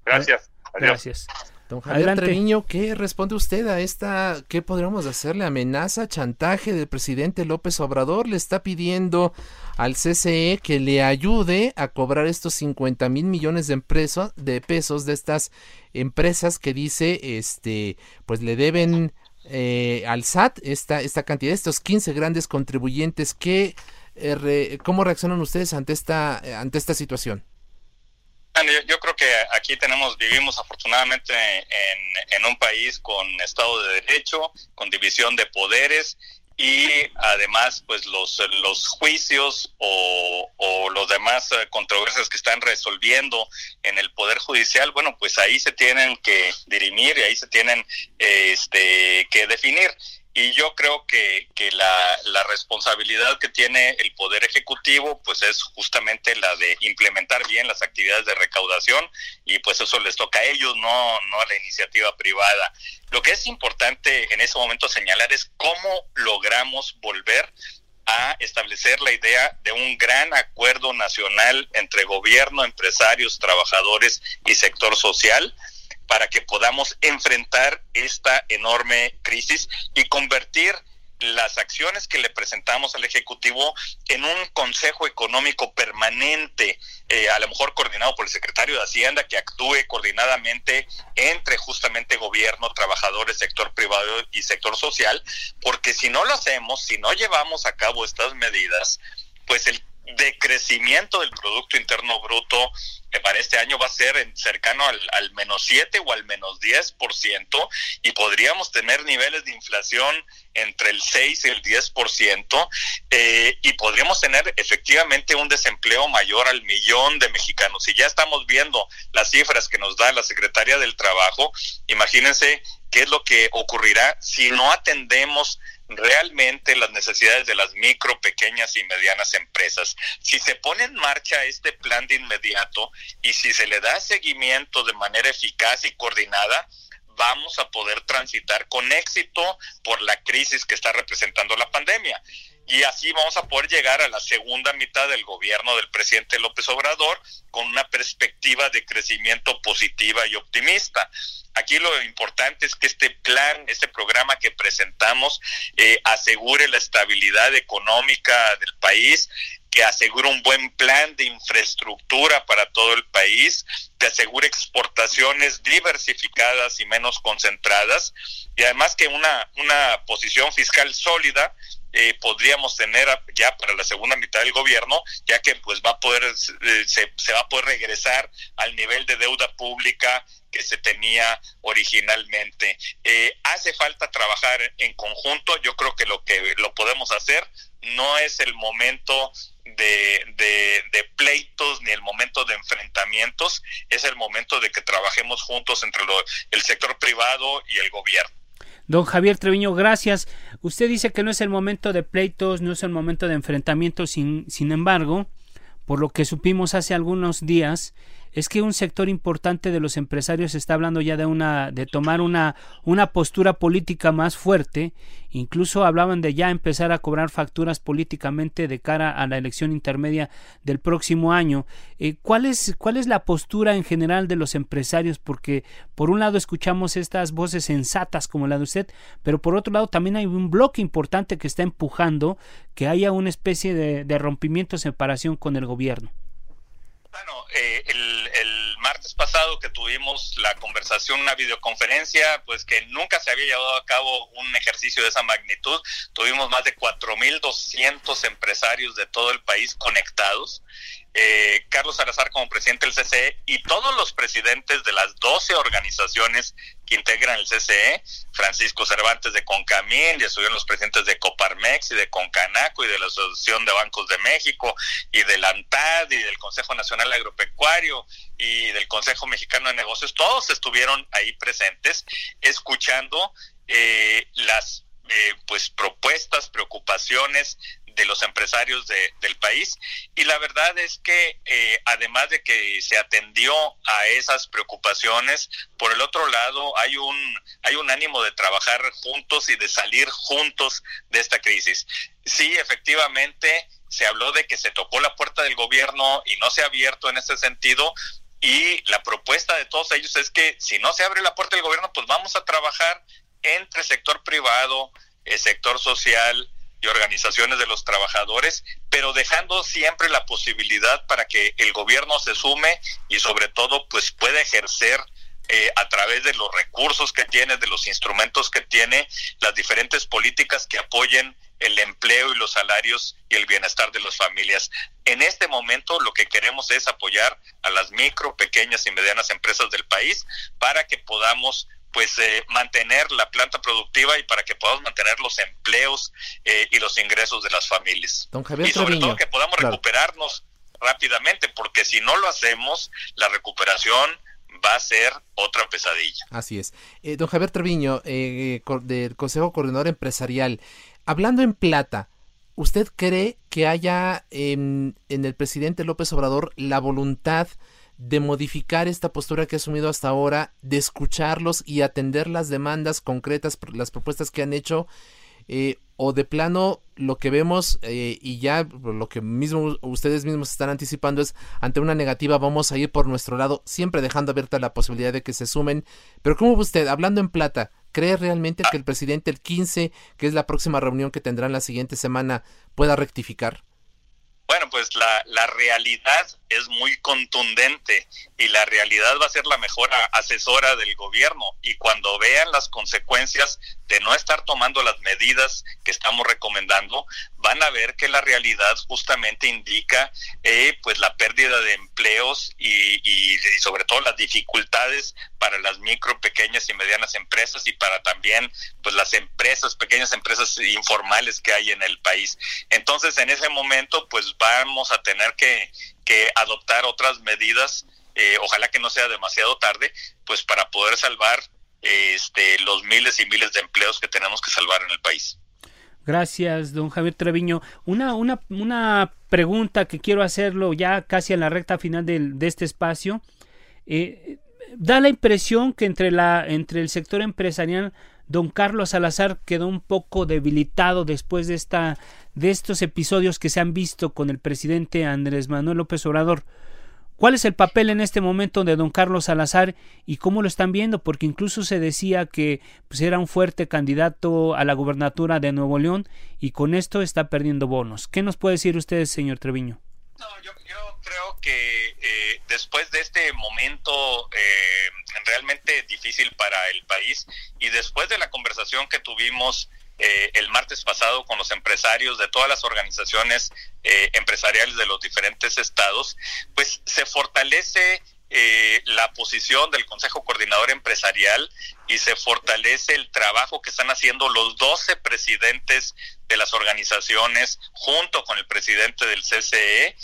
gracias. Adiós. Gracias. Don Javier Adelante. Treviño, ¿qué responde usted a esta, qué podríamos hacerle, amenaza, chantaje del presidente López Obrador? Le está pidiendo al CCE que le ayude a cobrar estos 50 mil millones de, empresa, de pesos de estas empresas que dice, este, pues le deben eh, al SAT esta, esta cantidad, estos 15 grandes contribuyentes. ¿qué, eh, re, ¿Cómo reaccionan ustedes ante esta, ante esta situación? Yo creo que aquí tenemos, vivimos afortunadamente en, un país con Estado de Derecho, con división de poderes y además pues los, los juicios o, o los demás controversias que están resolviendo en el Poder Judicial, bueno, pues ahí se tienen que dirimir y ahí se tienen este, que definir y yo creo que, que la, la, responsabilidad que tiene el Poder Ejecutivo pues es justamente la de implementar bien las actividades de recaudación y pues eso les toca a ellos, no, no a la iniciativa privada. Lo que es importante en ese momento señalar es cómo logramos volver a establecer la idea de un gran acuerdo nacional entre gobierno, empresarios, trabajadores y sector social para que podamos enfrentar esta enorme crisis y convertir las acciones que le presentamos al Ejecutivo en un Consejo Económico permanente, eh, a lo mejor coordinado por el secretario de Hacienda, que actúe coordinadamente entre justamente gobierno, trabajadores, sector privado y sector social, porque si no lo hacemos, si no llevamos a cabo estas medidas, pues el decrecimiento del Producto Interno Bruto que para este año va a ser en, cercano al, al, menos 7 o al menos 10% y podríamos tener niveles de inflación entre el 6 y el 10% eh, y podríamos tener efectivamente un desempleo mayor al millón de mexicanos. Si ya estamos viendo las cifras que nos da la Secretaría del Trabajo, imagínense qué es lo que ocurrirá si no atendemos realmente las necesidades de las micro, pequeñas y medianas empresas. Si se pone en marcha este plan de inmediato y si se le da seguimiento de manera eficaz y coordinada, vamos a poder transitar con éxito por la crisis que está representando la pandemia. Y así vamos a poder llegar a la segunda mitad del gobierno del presidente López Obrador con una perspectiva de crecimiento positiva y optimista. Aquí lo importante es que este plan, este programa que presentamos, eh, asegure la estabilidad económica del país, que asegure un buen plan de infraestructura para todo el país, que asegure exportaciones diversificadas y menos concentradas, y además que una, una posición fiscal sólida eh, podríamos tener ya para la segunda mitad del gobierno, ya que pues va a poder, eh, se, se, va a poder regresar al nivel de deuda pública que se tenía originalmente. Eh, hace falta trabajar en conjunto, yo creo que lo que lo podemos hacer no es el momento de, de, de, pleitos ni el momento de enfrentamientos, es el momento de que trabajemos juntos entre lo, el sector privado y el gobierno. Don Javier Treviño, gracias. Usted dice que no es el momento de pleitos, no es el momento de enfrentamientos, sin, sin embargo, por lo que supimos hace algunos días, es que un sector importante de los empresarios está hablando ya de una de tomar una una postura política más fuerte, incluso hablaban de ya empezar a cobrar facturas políticamente de cara a la elección intermedia del próximo año. Eh, ¿cuál es cuál es la postura en general de los empresarios? Porque por un lado escuchamos estas voces sensatas como la de usted, pero por otro lado también hay un bloque importante que está empujando que haya una especie de, de rompimiento, separación con el gobierno. Bueno, eh, el, el, martes pasado que tuvimos la conversación, una videoconferencia, pues que nunca se había llevado a cabo un ejercicio de esa magnitud. Tuvimos más de 4.200 empresarios de todo el país conectados eh, Carlos Salazar como presidente del CCE y todos los presidentes de las 12 organizaciones que integran el CCE, Francisco Cervantes de Concamín, y estuvieron los presidentes de Coparmex y de Concanaco y de la Asociación de Bancos de México y del ANTAD y del Consejo Nacional Agropecuario y del Consejo Mexicano de Negocios, todos estuvieron ahí presentes escuchando eh, las eh, pues propuestas, preocupaciones de los empresarios de, del país. Y la verdad es que eh, además de que se atendió a esas preocupaciones por el otro lado hay un hay un ánimo de trabajar juntos y de salir juntos de esta crisis. Sí efectivamente se habló de que se tocó la puerta del gobierno y no se ha abierto en ese sentido y la propuesta de todos ellos es que si no se abre la puerta del gobierno pues vamos a trabajar entre sector privado el sector social y organizaciones de los trabajadores, pero dejando siempre la posibilidad para que el gobierno se sume y sobre todo pues pueda ejercer eh, a través de los recursos que tiene, de los instrumentos que tiene, las diferentes políticas que apoyen el empleo y los salarios y el bienestar de las familias. En este momento lo que queremos es apoyar a las micro, pequeñas y medianas empresas del país para que podamos pues eh, mantener la planta productiva y para que podamos mantener los empleos eh, y los ingresos de las familias. y sobre todo que podamos recuperarnos rápidamente, porque si no lo hacemos, la recuperación va a ser otra pesadilla. Así es. Eh, don Javier Treviño, del Consejo Coordinador Empresarial, hablando en plata, ¿usted cree que haya en el presidente López Obrador la voluntad de modificar esta postura que ha asumido hasta ahora, de escucharlos y atender las demandas concretas, las propuestas que han hecho, eh, o de plano lo que vemos eh, y ya lo que mismo ustedes mismos están anticipando es ante una negativa vamos a ir por nuestro lado, siempre dejando abierta la posibilidad de que se sumen. Pero ¿cómo usted, hablando en plata, cree realmente que el presidente el 15, que es la próxima reunión que tendrán la siguiente semana, pueda rectificar? Bueno, pues la, la realidad es muy contundente y la realidad va a ser la mejor asesora del gobierno y cuando vean las consecuencias de no estar tomando las medidas que estamos recomendando, van a ver que la realidad justamente indica eh, pues la pérdida de empleos y, y, sobre todo las dificultades para las micro, pequeñas y medianas empresas y para también pues las empresas, pequeñas empresas informales que hay en el país. Entonces en ese momento pues vamos a tener que que adoptar otras medidas, eh, ojalá que no sea demasiado tarde, pues para poder salvar este, los miles y miles de empleos que tenemos que salvar en el país. Gracias, don Javier Treviño. Una, una, una pregunta que quiero hacerlo ya casi en la recta final de, de este espacio. Eh, da la impresión que entre, la, entre el sector empresarial don Carlos Salazar quedó un poco debilitado después de esta de estos episodios que se han visto con el presidente Andrés Manuel López Obrador. ¿Cuál es el papel en este momento de don Carlos Salazar y cómo lo están viendo? Porque incluso se decía que pues, era un fuerte candidato a la gubernatura de Nuevo León y con esto está perdiendo bonos. ¿Qué nos puede decir usted, señor Treviño? No, yo, creo que eh, después de este momento eh, realmente difícil para el país y después de la conversación que tuvimos eh, el martes pasado con los empresarios de todas las organizaciones eh, empresariales de los diferentes estados, pues se fortalece la posición del Consejo Coordinador Empresarial y se fortalece el trabajo que están haciendo los 12 presidentes de las organizaciones junto con el presidente del CCE,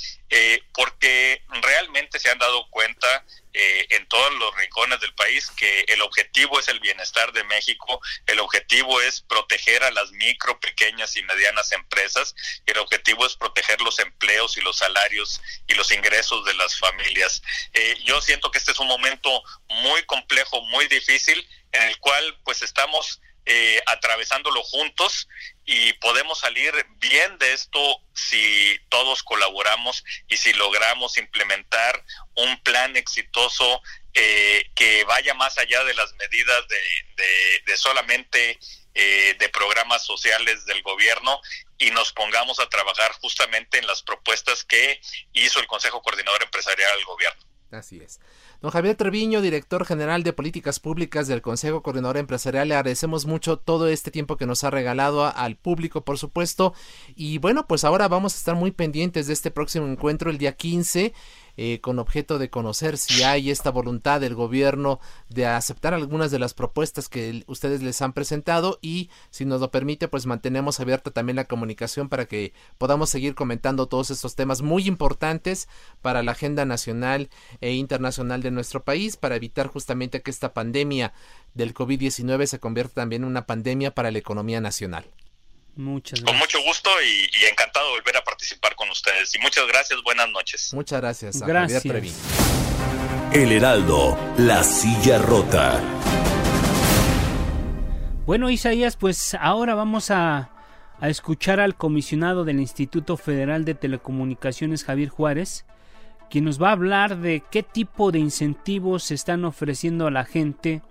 porque realmente se han dado cuenta eh, en todos los rincones del país que el objetivo es el bienestar de México, el objetivo es proteger a las micro, pequeñas y medianas empresas, el objetivo es proteger los empleos y los salarios y los ingresos de las familias. Eh, yo siento que este es un momento muy complejo, muy difícil, en el cual pues estamos eh, atravesándolo juntos y podemos salir bien de esto si todos colaboramos y si logramos implementar un plan exitoso eh, que vaya más allá de las medidas de, solamente eh, de programas sociales del gobierno y nos pongamos a trabajar justamente en las propuestas que hizo el Consejo Coordinador Empresarial del gobierno. Así es. Don Javier Treviño, director general de Políticas Públicas del Consejo Coordinador Empresarial, le agradecemos mucho todo este tiempo que nos ha regalado al público, por supuesto. Y bueno, pues ahora vamos a estar muy pendientes de este próximo encuentro el día 15 eh, con objeto de conocer si hay esta voluntad del gobierno de aceptar algunas de las propuestas que ustedes les han presentado y si nos lo permite pues mantenemos abierta también la comunicación para que podamos seguir comentando todos estos temas muy importantes para la agenda nacional e internacional de nuestro país para evitar justamente que esta pandemia del COVID-19 se convierta también en una pandemia para la economía nacional. Muchas gracias. Con mucho gusto y, encantado de volver a participar con ustedes. Y muchas gracias, buenas noches. Muchas gracias. gracias. El Heraldo, la silla rota. Bueno, Isaías, pues ahora vamos a, a escuchar al comisionado del Instituto Federal de Telecomunicaciones, Javier Juárez, quien nos va a hablar de qué tipo de incentivos se están ofreciendo a la gente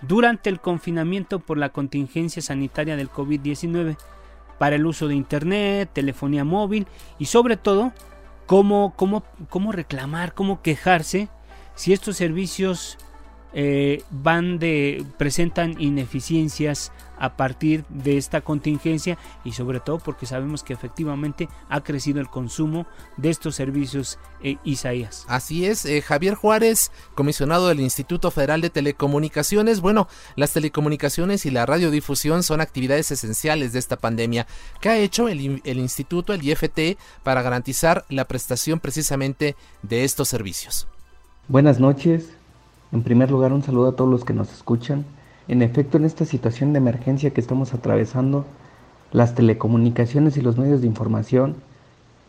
durante el confinamiento por la contingencia sanitaria del COVID-19 para el uso de Internet, telefonía móvil y sobre todo cómo, cómo, cómo reclamar, cómo quejarse si estos servicios eh, van de presentan ineficiencias a partir de esta contingencia y sobre todo porque sabemos que efectivamente ha crecido el consumo de estos servicios eh, Isaías. Así es, eh, Javier Juárez, comisionado del Instituto Federal de Telecomunicaciones. Bueno, las telecomunicaciones y la radiodifusión son actividades esenciales de esta pandemia. ¿Qué ha hecho el, el instituto, el IFT, para garantizar la prestación precisamente de estos servicios? Buenas noches, en primer lugar, un saludo a todos los que nos escuchan. En efecto, en esta situación de emergencia que estamos atravesando, las telecomunicaciones y los medios de información,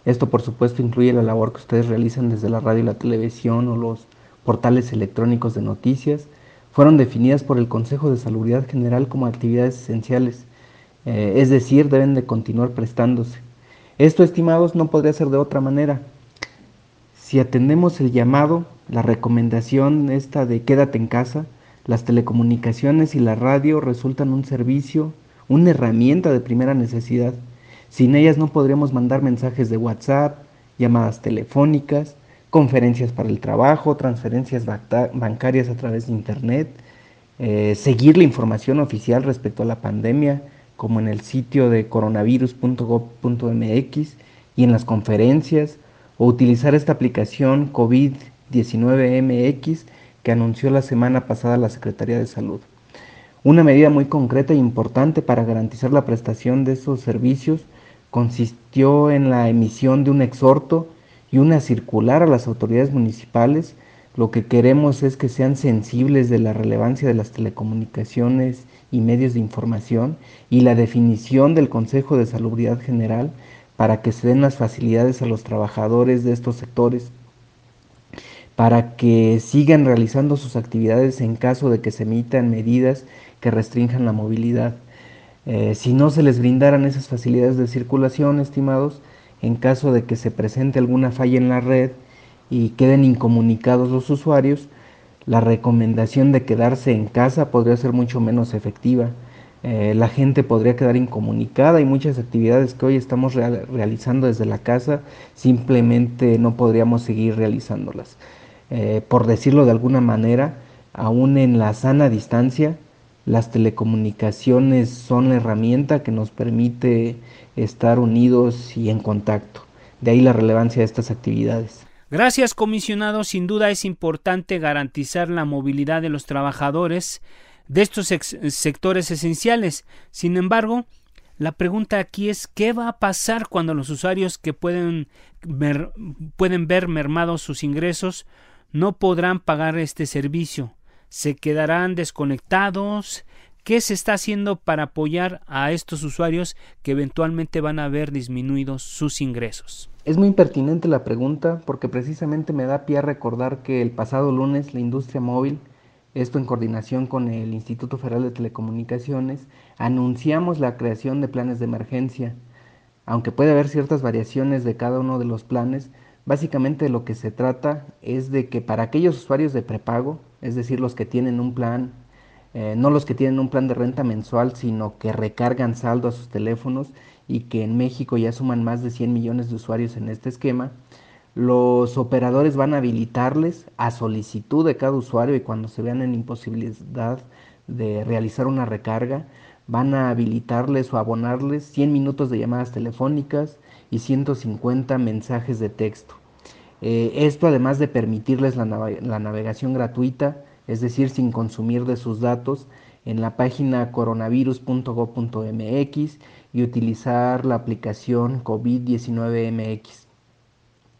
esto por supuesto incluye la labor que ustedes realizan desde la radio y la televisión o los portales electrónicos de noticias, fueron definidas por el Consejo de Salubridad General como actividades esenciales, eh, es decir, deben de continuar prestándose. Esto, estimados, no podría ser de otra manera. Si atendemos el llamado, la recomendación esta de quédate en casa, las telecomunicaciones y la radio resultan un servicio, una herramienta de primera necesidad. Sin ellas no podríamos mandar mensajes de WhatsApp, llamadas telefónicas, conferencias para el trabajo, transferencias bancarias a través de Internet, eh, seguir la información oficial respecto a la pandemia, como en el sitio de coronavirus.gov.mx y en las conferencias, o utilizar esta aplicación COVID 19MX que anunció la semana pasada la Secretaría de Salud. Una medida muy concreta e importante para garantizar la prestación de esos servicios consistió en la emisión de un exhorto y una circular a las autoridades municipales. Lo que queremos es que sean sensibles de la relevancia de las telecomunicaciones y medios de información y la definición del Consejo de Salubridad General para que se den las facilidades a los trabajadores de estos sectores para que sigan realizando sus actividades en caso de que se emitan medidas que restrinjan la movilidad. Eh, si no se les brindaran esas facilidades de circulación, estimados, en caso de que se presente alguna falla en la red y queden incomunicados los usuarios, la recomendación de quedarse en casa podría ser mucho menos efectiva. Eh, la gente podría quedar incomunicada y muchas actividades que hoy estamos realizando desde la casa simplemente no podríamos seguir realizándolas. Eh, por decirlo de alguna manera, aún en la sana distancia, las telecomunicaciones son la herramienta que nos permite estar unidos y en contacto. De ahí la relevancia de estas actividades. Gracias, comisionado. Sin duda es importante garantizar la movilidad de los trabajadores de estos sectores esenciales. Sin embargo, la pregunta aquí es ¿qué va a pasar cuando los usuarios que pueden pueden ver mermados sus ingresos no podrán pagar este servicio, se quedarán desconectados. ¿Qué se está haciendo para apoyar a estos usuarios que eventualmente van a ver disminuidos sus ingresos? Es muy pertinente la pregunta porque precisamente me da pie a recordar que el pasado lunes la industria móvil, esto en coordinación con el Instituto Federal de Telecomunicaciones, anunciamos la creación de planes de emergencia. Aunque puede haber ciertas variaciones de cada uno de los planes, básicamente lo que se trata es de que para aquellos usuarios de prepago, es decir, los que tienen un plan, eh, no los que tienen un plan de renta mensual, sino que recargan saldo a sus teléfonos y que en México ya suman más de 100 millones de usuarios en este esquema, los operadores van a habilitarles a solicitud de cada usuario y cuando se vean en imposibilidad de realizar una recarga, van a habilitarles o abonarles 100 minutos de llamadas telefónicas y 150 mensajes de texto. Eh, esto además de permitirles la, la navegación gratuita, es decir, sin consumir de sus datos, en la página coronavirus.gov.mx y utilizar la aplicación COVID-19MX.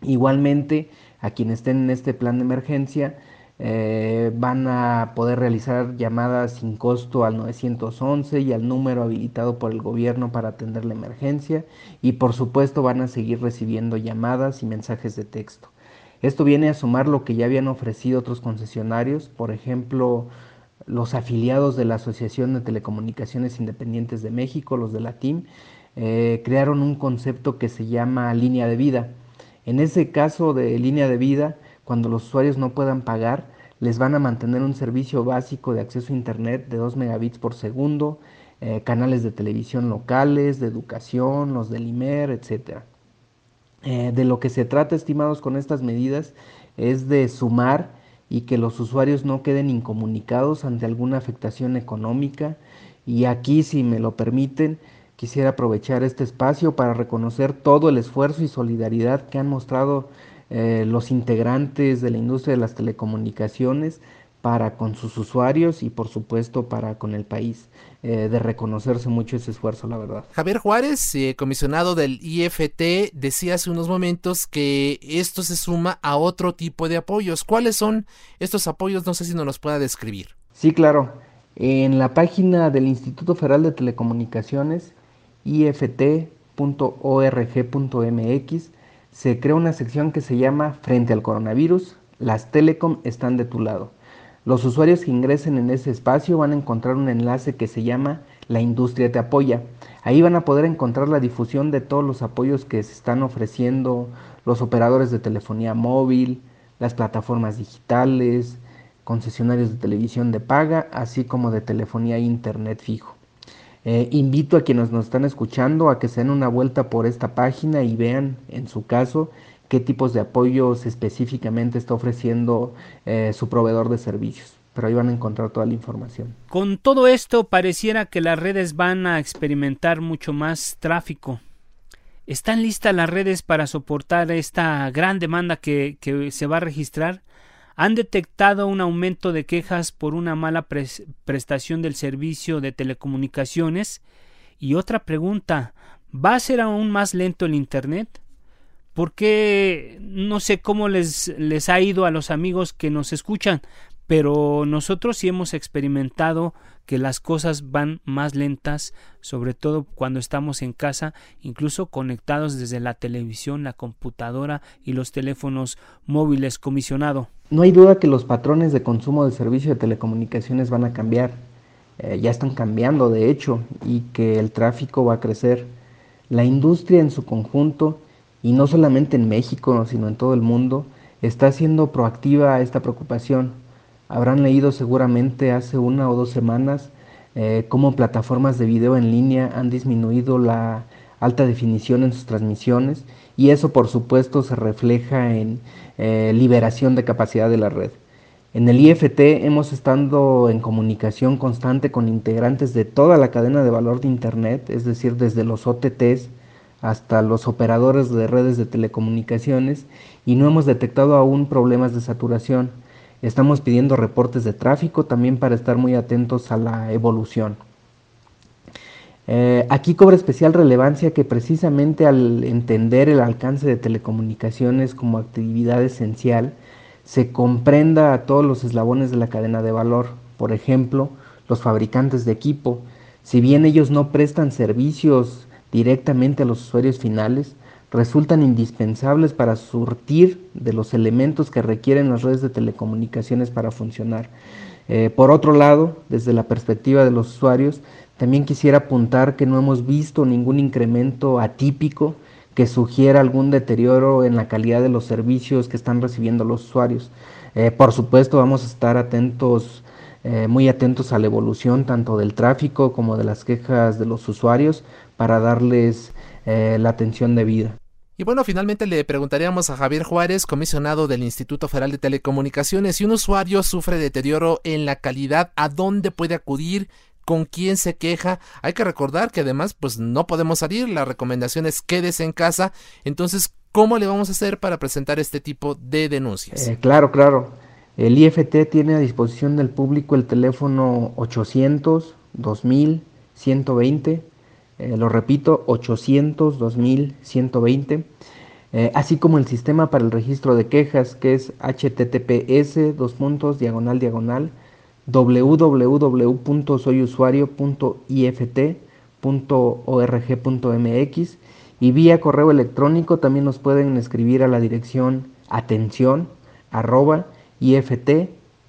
Igualmente, a quienes estén en este plan de emergencia, eh, van a poder realizar llamadas sin costo al 911 y al número habilitado por el gobierno para atender la emergencia y por supuesto van a seguir recibiendo llamadas y mensajes de texto. Esto viene a sumar lo que ya habían ofrecido otros concesionarios, por ejemplo, los afiliados de la Asociación de Telecomunicaciones Independientes de México, los de la TIM, eh, crearon un concepto que se llama línea de vida. En ese caso de línea de vida, cuando los usuarios no puedan pagar, les van a mantener un servicio básico de acceso a Internet de 2 megabits por segundo, eh, canales de televisión locales, de educación, los del IMER, etc. Eh, de lo que se trata, estimados, con estas medidas es de sumar y que los usuarios no queden incomunicados ante alguna afectación económica. Y aquí, si me lo permiten, quisiera aprovechar este espacio para reconocer todo el esfuerzo y solidaridad que han mostrado eh, los integrantes de la industria de las telecomunicaciones para con sus usuarios y por supuesto para con el país. Eh, de reconocerse mucho ese esfuerzo, la verdad. Javier Juárez, eh, comisionado del IFT, decía hace unos momentos que esto se suma a otro tipo de apoyos. ¿Cuáles son estos apoyos? No sé si nos los pueda describir. Sí, claro. En la página del Instituto Federal de Telecomunicaciones, ift.org.mx, se crea una sección que se llama Frente al coronavirus, las telecom están de tu lado. Los usuarios que ingresen en ese espacio van a encontrar un enlace que se llama La industria te apoya. Ahí van a poder encontrar la difusión de todos los apoyos que se están ofreciendo los operadores de telefonía móvil, las plataformas digitales, concesionarios de televisión de paga, así como de telefonía e internet fijo. Eh, invito a quienes nos están escuchando a que se den una vuelta por esta página y vean, en su caso, qué tipos de apoyos específicamente está ofreciendo eh, su proveedor de servicios. Pero ahí van a encontrar toda la información. Con todo esto, pareciera que las redes van a experimentar mucho más tráfico. ¿Están listas las redes para soportar esta gran demanda que, que se va a registrar? Han detectado un aumento de quejas por una mala prestación del servicio de telecomunicaciones. Y otra pregunta, ¿va a ser aún más lento el Internet? Porque no sé cómo les, les ha ido a los amigos que nos escuchan, pero nosotros sí hemos experimentado que las cosas van más lentas, sobre todo cuando estamos en casa, incluso conectados desde la televisión, la computadora y los teléfonos móviles comisionado. No hay duda que los patrones de consumo de servicio de telecomunicaciones van a cambiar, eh, ya están cambiando de hecho, y que el tráfico va a crecer. La industria en su conjunto, y no solamente en México, sino en todo el mundo, está siendo proactiva esta preocupación Habrán leído seguramente hace una o dos semanas eh, cómo plataformas de video en línea han disminuido la alta definición en sus transmisiones y eso por supuesto se refleja en eh, liberación de capacidad de la red. En el IFT hemos estado en comunicación constante con integrantes de toda la cadena de valor de Internet, es decir, desde los OTTs hasta los operadores de redes de telecomunicaciones y no hemos detectado aún problemas de saturación. Estamos pidiendo reportes de tráfico también para estar muy atentos a la evolución. Eh, aquí cobra especial relevancia que precisamente al entender el alcance de telecomunicaciones como actividad esencial, se comprenda a todos los eslabones de la cadena de valor. Por ejemplo, los fabricantes de equipo. Si bien ellos no prestan servicios directamente a los usuarios finales, resultan indispensables para surtir de los elementos que requieren las redes de telecomunicaciones para funcionar. Eh, por otro lado, desde la perspectiva de los usuarios, también quisiera apuntar que no hemos visto ningún incremento atípico que sugiera algún deterioro en la calidad de los servicios que están recibiendo los usuarios. Eh, por supuesto, vamos a estar atentos, eh, muy atentos a la evolución tanto del tráfico como de las quejas de los usuarios para darles la atención debida. Y bueno, finalmente le preguntaríamos a Javier Juárez, comisionado del Instituto Federal de Telecomunicaciones, si un usuario sufre deterioro en la calidad, ¿a dónde puede acudir? ¿Con quién se queja? Hay que recordar que además pues no podemos salir, la recomendación es quédese en casa, entonces ¿cómo le vamos a hacer para presentar este tipo de denuncias? Eh, claro, claro. El IFT tiene a disposición del público el teléfono 800 2000 120 eh, lo repito, 800 2120, eh, así como el sistema para el registro de quejas que es https dos puntos diagonal diagonal www.soyusuario.ift.org.mx y vía correo electrónico también nos pueden escribir a la dirección atención arroba ift.org.mx.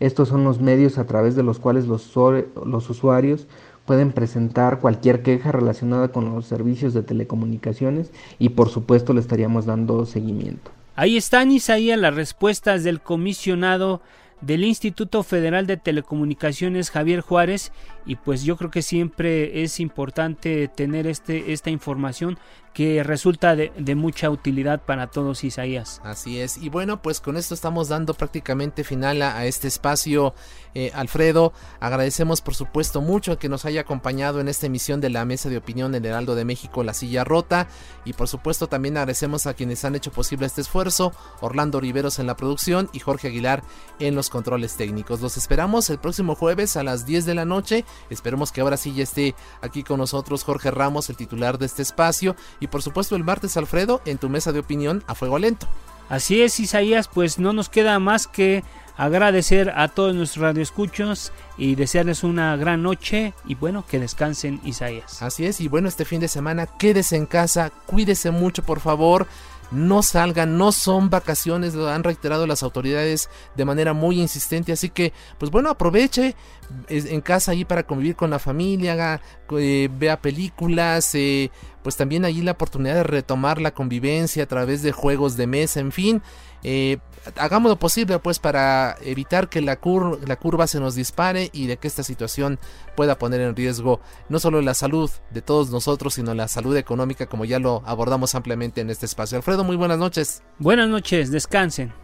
Estos son los medios a través de los cuales los, usuarios pueden presentar cualquier queja relacionada con los servicios de telecomunicaciones y por supuesto le estaríamos dando seguimiento. Ahí están, Isaías, las respuestas del comisionado del Instituto Federal de Telecomunicaciones Javier Juárez y pues yo creo que siempre es importante tener este, esta información que resulta de, mucha utilidad para todos Isaías. Así es, y bueno, pues con esto estamos dando prácticamente final a, este espacio, eh, Alfredo. Agradecemos por supuesto mucho que nos haya acompañado en esta emisión de la Mesa de Opinión del Heraldo de México, La Silla Rota, y por supuesto también agradecemos a quienes han hecho posible este esfuerzo, Orlando Riveros en la producción y Jorge Aguilar en los controles técnicos. Los esperamos el próximo jueves a las 10 de la noche, esperemos que ahora sí ya esté aquí con nosotros Jorge Ramos, el titular de este espacio, y por supuesto el martes Alfredo en tu mesa de opinión a fuego lento. Así es Isaías, pues no nos queda más que agradecer a todos nuestros radioescuchos y desearles una gran noche y bueno, que descansen Isaías. Así es, y bueno, este fin de semana quédese en casa, cuídese mucho por favor no salgan, no son vacaciones, lo han reiterado las autoridades de manera muy insistente, así que pues bueno, aproveche en casa ahí para convivir con la familia, eh, vea películas, eh, pues también allí la oportunidad de retomar la convivencia a través de juegos de mesa, en fin, eh, hagamos lo posible pues para evitar que la, la curva se nos dispare y de que esta situación pueda poner en riesgo no solo la salud de todos nosotros, sino la salud económica como ya lo abordamos ampliamente en este espacio. Alfredo, muy buenas noches. Buenas noches, descansen.